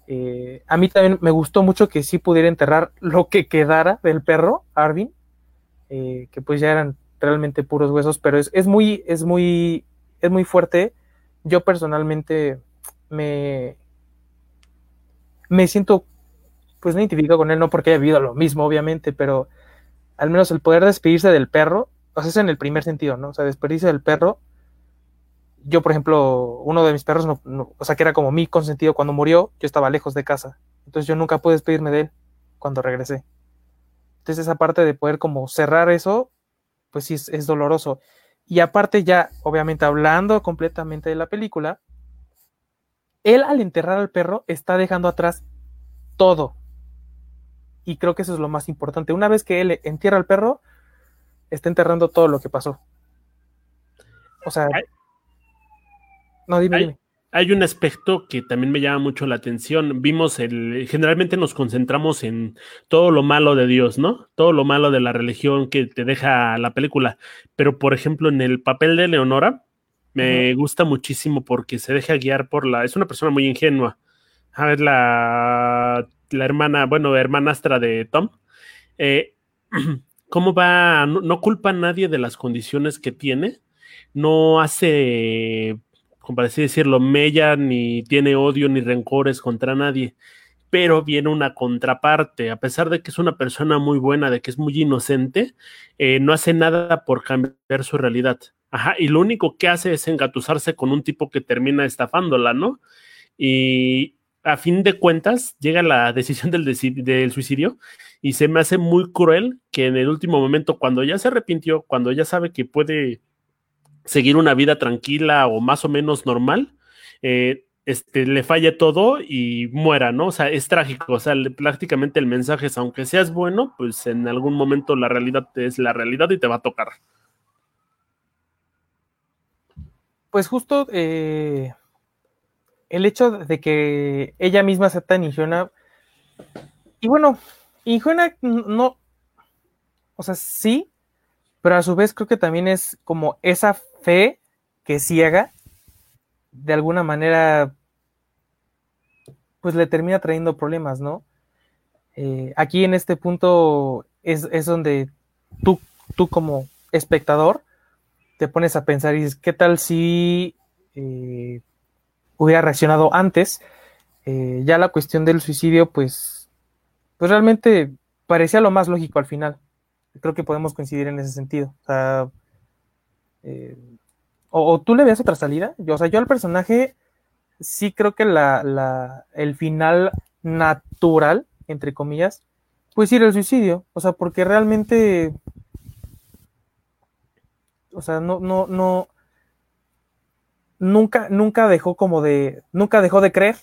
eh, a mí también me gustó mucho que sí pudiera enterrar lo que quedara del perro Arvin eh, que pues ya eran realmente puros huesos, pero es, es, muy, es muy, es muy fuerte. Yo personalmente me, me siento pues no identificado con él, no porque haya vivido lo mismo, obviamente, pero al menos el poder despedirse del perro, o sea, es en el primer sentido, ¿no? O sea, despedirse del perro. Yo, por ejemplo, uno de mis perros, no, o sea, que era como mi consentido cuando murió, yo estaba lejos de casa. Entonces yo nunca pude despedirme de él cuando regresé. Entonces esa parte de poder como cerrar eso, pues sí es, doloroso. Y aparte ya, obviamente hablando completamente de la película, él al enterrar al perro está dejando atrás todo. Y creo que eso es lo más importante. Una vez que él entierra al perro, está enterrando todo lo que pasó. O sea... no, dime, dime hay un aspecto que también me llama mucho la atención. Vimos el, generalmente nos concentramos en todo lo malo de Dios, ¿no? Todo lo malo de la religión que te deja la película. Pero, por ejemplo, en el papel de Leonora, me gusta muchísimo porque se deja guiar por la, es una persona muy ingenua. A ver, la, la hermana, bueno, hermanastra de Tom. Eh, [clears throat] ¿Cómo va? no culpa a nadie de las condiciones que tiene. No hace como así decirlo, mella ni tiene odio ni rencores contra nadie. Pero viene una contraparte, a pesar de que es una persona muy buena, de que es muy inocente, eh, no hace nada por cambiar su realidad. Ajá, y lo único que hace es engatusarse con un tipo que termina estafándola, ¿no? Y a fin de cuentas llega la [laughs] decisión del, del, suicidio y se me hace muy cruel que en el último momento, cuando ya se arrepintió, cuando ya sabe que puede seguir una vida tranquila o más o menos normal, eh, este, le falle todo y muera, ¿no? O sea, es trágico, o sea, prácticamente el mensaje es, aunque seas bueno, pues en algún momento la realidad es la realidad y te va a tocar. Pues justo eh, el hecho de que ella misma sea tan injuena, y bueno, injuena no, o sea, sí, pero a su vez creo que también es como esa fe que ciega, de alguna manera, pues le termina trayendo problemas, ¿no? Eh, aquí en este punto es, donde tú, tú como espectador te pones a pensar y dices, ¿qué tal si eh, hubiera reaccionado antes? Eh, ya la cuestión del suicidio, pues, pues realmente parecía lo más lógico al final. Creo que podemos coincidir en ese sentido. O sea, eh, o, tú le veas otra salida. Yo, o sea, yo al personaje sí creo que la, el final natural, entre comillas, pues ir el suicidio. O sea, porque realmente. O sea, no, no, no. Nunca, nunca dejó como de. Nunca dejó de creer.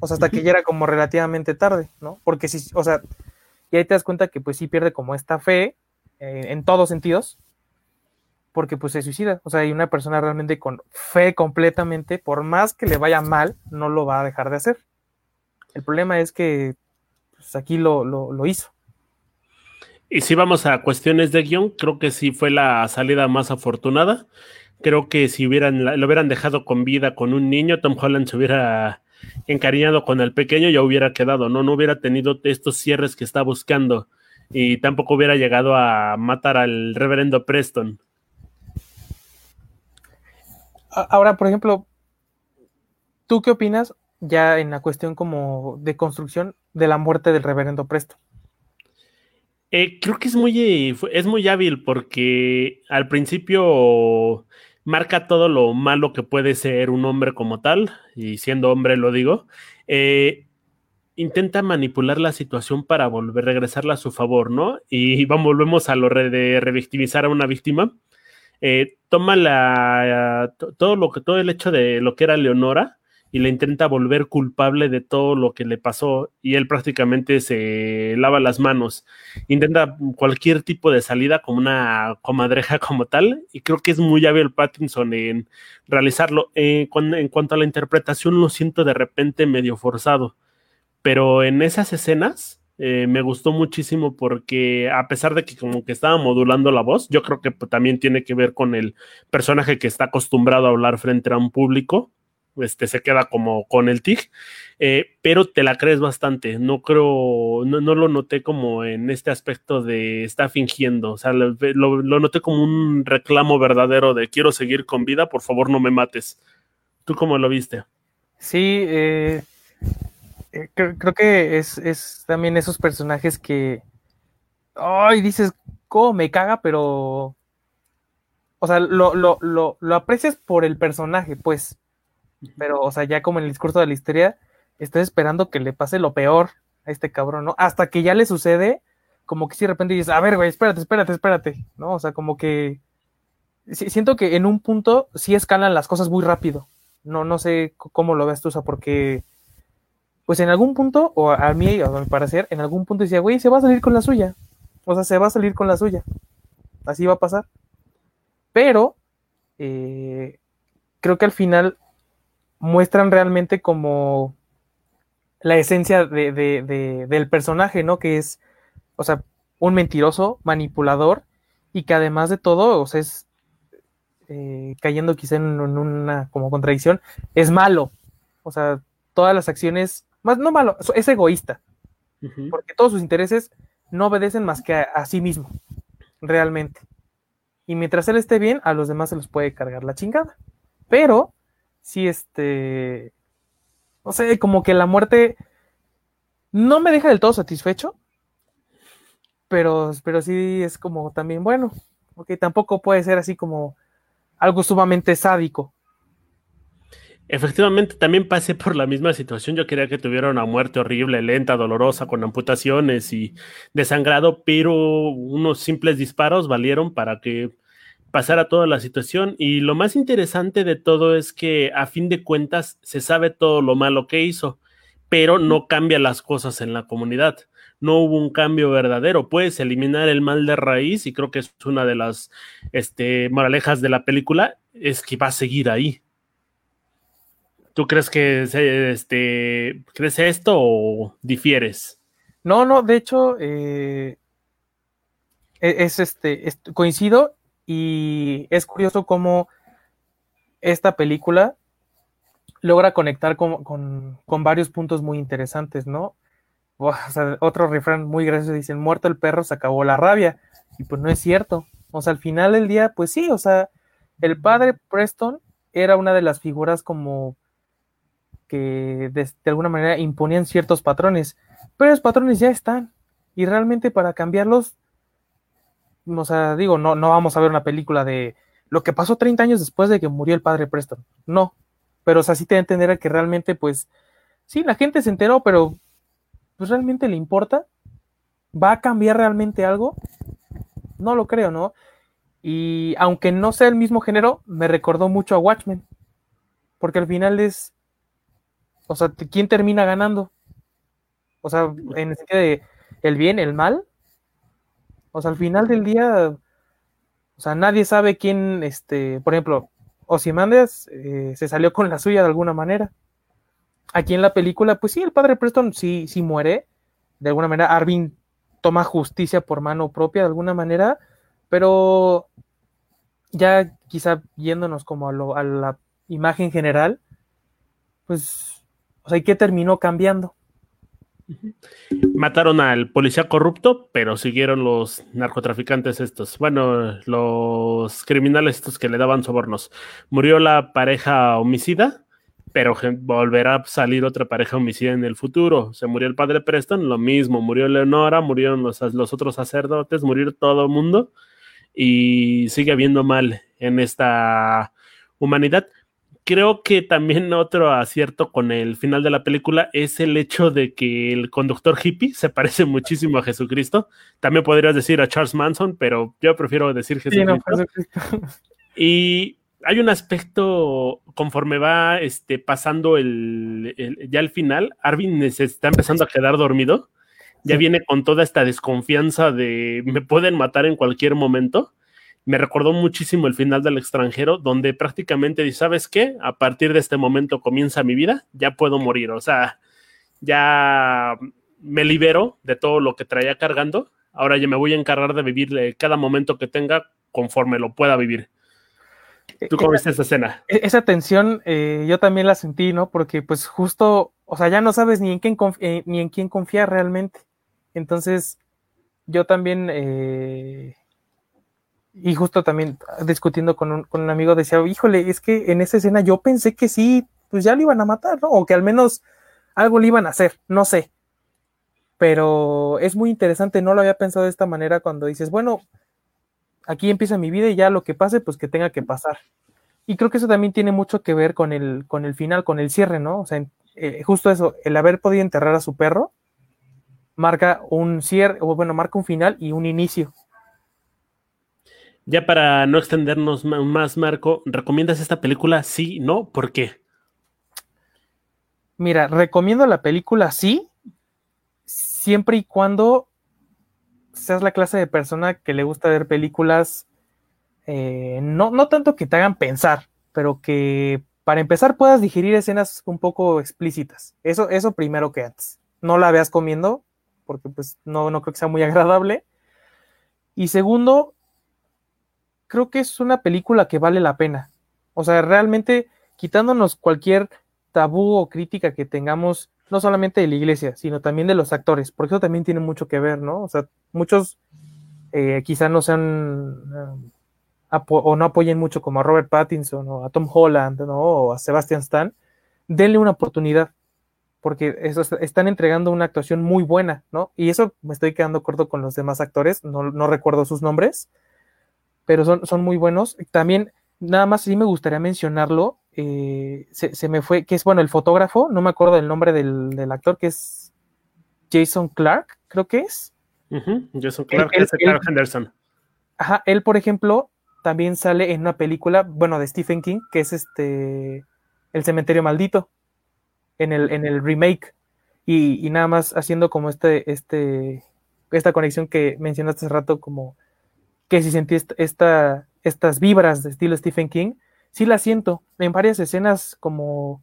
O sea, hasta que ya era como relativamente tarde, ¿no? Porque si, o sea, y ahí te das cuenta que pues sí pierde como esta fe eh, en todos sentidos, porque pues se suicida. O sea, hay una persona realmente con fe completamente, por más que le vaya mal, no lo va a dejar de hacer. El problema es que pues, aquí lo, lo, hizo. Y si vamos a cuestiones de guion, creo que sí fue la salida más afortunada. Creo que si hubieran, lo hubieran dejado con vida con un niño, Tom Holland se hubiera encariñado con el pequeño, ya hubiera quedado, ¿no? No hubiera tenido estos cierres que está buscando y tampoco hubiera llegado a matar al reverendo Preston. Ahora, por ejemplo, ¿tú qué opinas ya en la cuestión como de construcción de la muerte del reverendo Presto? Eh, creo que es muy, es muy hábil porque al principio marca todo lo malo que puede ser un hombre como tal, y siendo hombre lo digo, eh, intenta manipular la situación para volver, a regresarla a su favor, ¿no? Y vamos, volvemos a lo de revictimizar a una víctima. Eh, toma la, todo lo que, todo el hecho de lo que era Leonora y le intenta volver culpable de todo lo que le pasó y él prácticamente se lava las manos, intenta cualquier tipo de salida como una comadreja [laughs] como tal y creo que es muy hábil Pattinson en realizarlo. Eh, en cuanto a la interpretación lo siento de repente medio forzado, pero en esas escenas eh, me gustó muchísimo porque a pesar de que como que estaba modulando la voz, yo creo que también tiene que ver con el personaje que está acostumbrado a hablar frente a un público, este se queda como con el tig, eh, pero te la crees bastante. No creo, no, lo noté como en este aspecto de está fingiendo, o sea, lo, lo, noté como un reclamo verdadero de quiero seguir con vida, por favor no me mates. ¿Tú cómo lo viste? Sí, eh, eh, creo, que es, también esos personajes que. Ay, dices, ¿cómo me caga? Pero. O sea, lo, lo, lo, aprecias por el personaje, pues. Pero, o sea, ya como en el discurso de la historia, estás esperando que le pase lo peor a este cabrón, ¿no? Hasta que ya le sucede, como que si de repente dices, a ver, güey, espérate, espérate, espérate, ¿no? O sea, como que siento que en un punto sí escalan las cosas muy rápido. No, no sé cómo lo ves tú, o sea, porque pues en algún punto, o a mí, a mi parecer, en algún punto decía, güey, se va a salir con la suya. O sea, se va a salir con la suya. Así va a pasar. Pero eh, creo que al final muestran realmente como la esencia del personaje, ¿no? Que es, o sea, un mentiroso, manipulador, y que además de todo, o sea, es eh, cayendo quizá en, una como contradicción, es malo. O sea, todas las acciones, más no malo, es egoísta. Porque todos sus intereses no obedecen más que a, sí mismo, realmente. Y mientras él esté bien, a los demás se los puede cargar la chingada. Pero, si este, no sé, como que la muerte no me deja del todo satisfecho, pero, pero sí es como también, bueno, ok, tampoco puede ser así como algo sumamente sádico. Efectivamente, también pasé por la misma situación. Yo quería que tuviera una muerte horrible, lenta, dolorosa, con amputaciones y desangrado, pero unos simples disparos valieron para que pasara toda la situación. Y lo más interesante de todo es que a fin de cuentas se sabe todo lo malo que hizo, pero no cambia las cosas en la comunidad. No hubo un cambio verdadero. Puedes eliminar el mal de raíz y creo que es una de las este, moralejas de la película, es que va a seguir ahí ¿Tú crees que este, crees esto o difieres? No, no, de hecho, eh, e, es este, coincido y es curioso cómo esta película logra conectar con, varios puntos muy interesantes, ¿no? O sea, otro refrán muy gracioso dicen, muerto el perro, se acabó la rabia. Y pues no es cierto. O sea, al final del día, pues sí, o sea, el padre Preston era una de las figuras como que de, alguna manera imponían ciertos patrones, pero los patrones ya están y realmente para cambiarlos, o sea, digo, no, no vamos a ver una película de lo que pasó 30 años después de que murió el padre Preston, no, pero o sea, sí te entenderá que realmente, pues, sí, la gente se enteró, pero pues realmente le importa, va a cambiar realmente algo, no lo creo, ¿no? Y aunque no sea el mismo género, me recordó mucho a Watchmen, porque al final es o sea, ¿quién termina ganando? O sea, en el sentido de el bien, el mal. O sea, al final del día, o sea, nadie sabe quién, este, por ejemplo, Ozymandias eh, se salió con la suya de alguna manera. Aquí en la película, pues sí, el padre Preston sí, sí muere. De alguna manera, Arvin toma justicia por mano propia de alguna manera, pero ya quizá yéndonos como a, a la imagen general, pues o sea, ¿y qué terminó cambiando? Mataron al policía corrupto, pero siguieron los narcotraficantes estos. Bueno, los criminales estos que le daban sobornos. Murió la pareja homicida, pero volverá a salir otra pareja homicida en el futuro. Se murió el padre Preston, lo mismo. Murió Leonora, murieron los, los otros sacerdotes, murió todo el mundo. Y sigue habiendo mal en esta humanidad creo que también otro acierto con el final de la película es el hecho de que el conductor hippie se parece muchísimo a Jesucristo. También podrías decir a Charles Manson, pero yo prefiero decir Jesucristo. [laughs] Y hay un aspecto conforme va este, pasando el, ya el final, Arvin se está empezando a quedar dormido. Ya viene con toda esta desconfianza de me pueden matar en cualquier momento me recordó muchísimo el final del extranjero, donde prácticamente dice, ¿sabes qué? A partir de este momento comienza mi vida, ya puedo morir, o sea, ya me libero de todo lo que traía cargando, ahora ya me voy a encargar de vivir cada momento que tenga conforme lo pueda vivir. ¿Tú cómo viste esa escena? E-, esa tensión eh, yo también la sentí, ¿no? Porque pues justo, o sea, ya no sabes ni en quién, eh, ni en quién confiar realmente. Entonces, yo también... Eh y justo también discutiendo con un, con un amigo decía, híjole, es que en esa escena yo pensé que sí, pues ya lo iban a matar, ¿no? O que al menos algo le iban a hacer, no sé. Pero es muy interesante, no lo había pensado de esta manera cuando dices, bueno, aquí empieza mi vida y ya lo que pase, pues que tenga que pasar. Y creo que eso también tiene mucho que ver con el, con el final, con el cierre, ¿no? O sea, eh, justo eso, el haber podido enterrar a su perro marca un cierre, o bueno, marca un final y un inicio Ya para no extendernos más, Marco, ¿recomiendas esta película? Sí, no, ¿por qué? Mira, recomiendo la película sí, siempre y cuando seas la clase de persona que le gusta ver películas, eh, no, no tanto que te hagan pensar, pero que para empezar puedas digerir escenas un poco explícitas. Eso, eso primero que antes. No la veas comiendo, porque pues no, no creo que sea muy [laughs] agradable. Y segundo, creo que es una película que vale la pena. O sea, realmente quitándonos cualquier tabú o crítica que tengamos, no solamente de la iglesia, sino también de los actores, porque eso también tiene mucho que ver, ¿no? O sea, muchos eh, quizás no sean eh, o no apoyen mucho como a Robert Pattinson o a Tom Holland, ¿no? O a Sebastian Stan, denle una oportunidad, porque eso, están entregando una actuación muy buena, ¿no? Y eso me estoy quedando corto con los demás actores, no, no recuerdo sus nombres, pero son, son muy buenos. También, nada más sí me gustaría mencionarlo, eh, se, me fue, que es bueno, el fotógrafo, no me acuerdo del nombre del, actor, que es Jason Clark, creo que es. Jason Clark, es Clark Henderson. Ajá, él, por ejemplo, también sale en una película, bueno, de Stephen King, que es este El Cementerio Maldito, en el, en el remake. Y, y nada más haciendo como este, este, esta conexión que mencionaste hace rato, como que si sentí esta, estas vibras de estilo Stephen King, sí la siento. En varias escenas como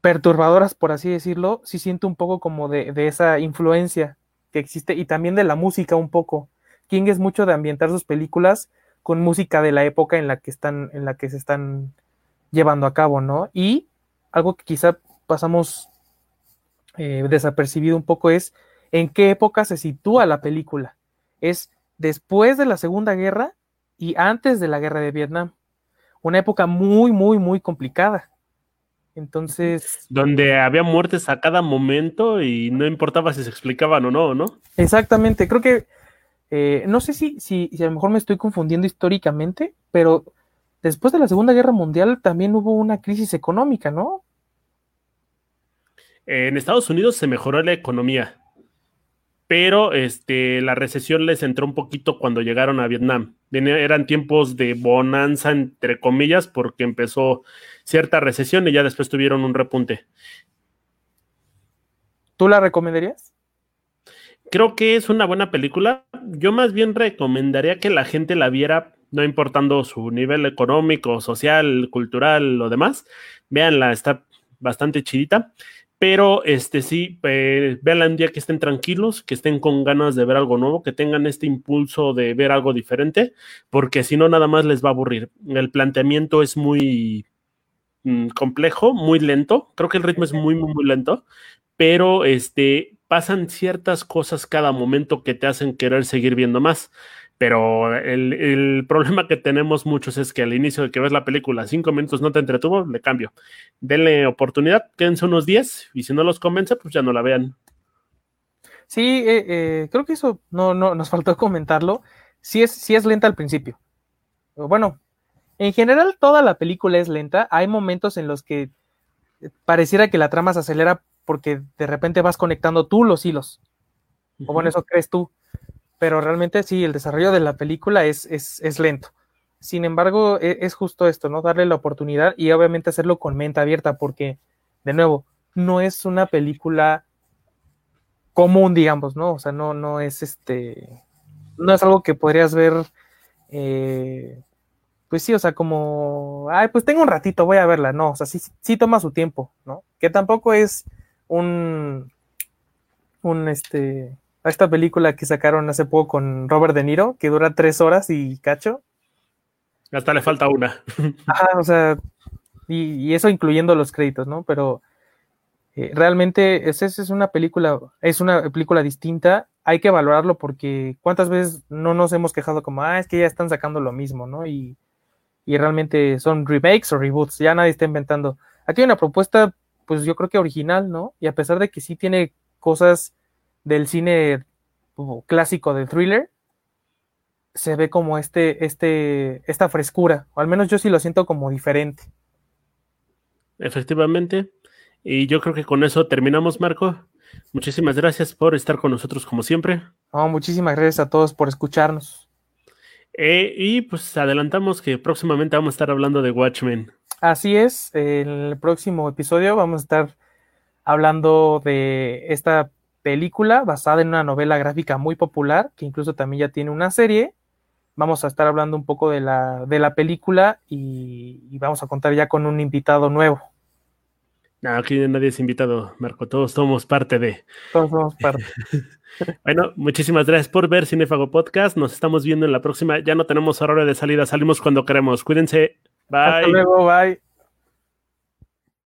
perturbadoras, por así decirlo, sí siento un poco como de, esa influencia que existe y también de la música un poco. King es mucho de ambientar sus películas con música de la época en la que están, en la que se están llevando a cabo, ¿no? Y algo que quizá pasamos eh, desapercibido un poco es en qué época se sitúa la película. Es después de la Segunda Guerra y antes de la Guerra de Vietnam. Una época muy, muy, muy complicada. Entonces. Donde había muertes a cada momento y no importaba si se explicaban o no, ¿no? Exactamente. Creo que. Eh, no sé si, si, si, a lo mejor me estoy confundiendo históricamente, pero después de la Segunda Guerra Mundial también hubo una crisis económica, ¿no? En Estados Unidos se mejoró la economía pero este, la recesión les entró un poquito cuando llegaron a Vietnam. Eran tiempos de bonanza, entre comillas, porque empezó cierta recesión y ya después tuvieron un repunte. ¿Tú la recomendarías? Creo que es una buena película. Yo más bien recomendaría que la gente la viera, no importando su nivel económico, social, cultural o demás. Véanla, está bastante chidita. Pero este sí, eh, véanla un día que estén tranquilos, que estén con ganas de ver algo nuevo, que tengan este impulso de ver algo diferente, porque si no, nada más les va a aburrir. El planteamiento es muy mm, complejo, muy lento. Creo que el ritmo es muy, muy, muy lento, pero este, pasan ciertas cosas cada momento que te hacen querer seguir viendo más. Pero el, problema que tenemos muchos es que al inicio de que ves la película, cinco minutos no te entretuvo, le cambio. Denle oportunidad, quédense unos 10 y si no los convence, pues ya no la vean. Sí, eh, eh, creo que eso no, no nos faltó comentarlo. Sí es, sí es lenta al principio. Bueno, en general toda la película es lenta. Hay momentos en los que pareciera que la trama se acelera porque de repente vas conectando tú los hilos. O bueno, eso crees tú pero realmente sí, el desarrollo de la película es, es, lento. Sin embargo, e, es, justo esto, ¿no? Darle la oportunidad y obviamente hacerlo con mente abierta, porque, de nuevo, no es una película común, digamos, ¿no? O sea, no, no es este, no es algo que podrías ver, eh, pues sí, o sea, como, ay, pues tengo un ratito, voy a verla, no, o sea, sí, sí toma su tiempo, ¿no? Que tampoco es un, un, este, a esta película que sacaron hace poco con Robert De Niro, que dura tres horas y cacho. Hasta le falta una. [laughs] Ajá, o sea, y, eso incluyendo los créditos, ¿no? Pero eh, realmente es, es una película, es una película distinta, hay que valorarlo porque cuántas veces no nos hemos quejado como, ah, es que ya están sacando lo mismo, ¿no? Y, y realmente son remakes o reboots, ya nadie está inventando. Aquí hay una propuesta, pues yo creo que original, ¿no? Y a pesar de que sí tiene cosas del cine clásico de thriller, se ve como este, este, esta frescura, o al menos yo sí lo siento como diferente. Efectivamente, y yo creo que con eso terminamos, Marco. Muchísimas gracias por estar con nosotros como siempre. muchísimas gracias a todos por escucharnos. Eh, y pues adelantamos que próximamente vamos a estar hablando de Watchmen. Así es, en el próximo episodio vamos a estar hablando de esta película basada en una novela gráfica muy popular, que incluso también ya tiene una serie. Vamos a estar hablando un poco de la, de la película y, y vamos a contar ya con un invitado nuevo. No, aquí nadie es invitado, Marco. Todos somos parte de. Todos somos parte. [laughs] bueno, muchísimas gracias por ver Cinefago Podcast. Nos estamos viendo en la próxima. Ya no tenemos hora de salida, salimos cuando queremos. Cuídense. Bye. Hasta luego, bye.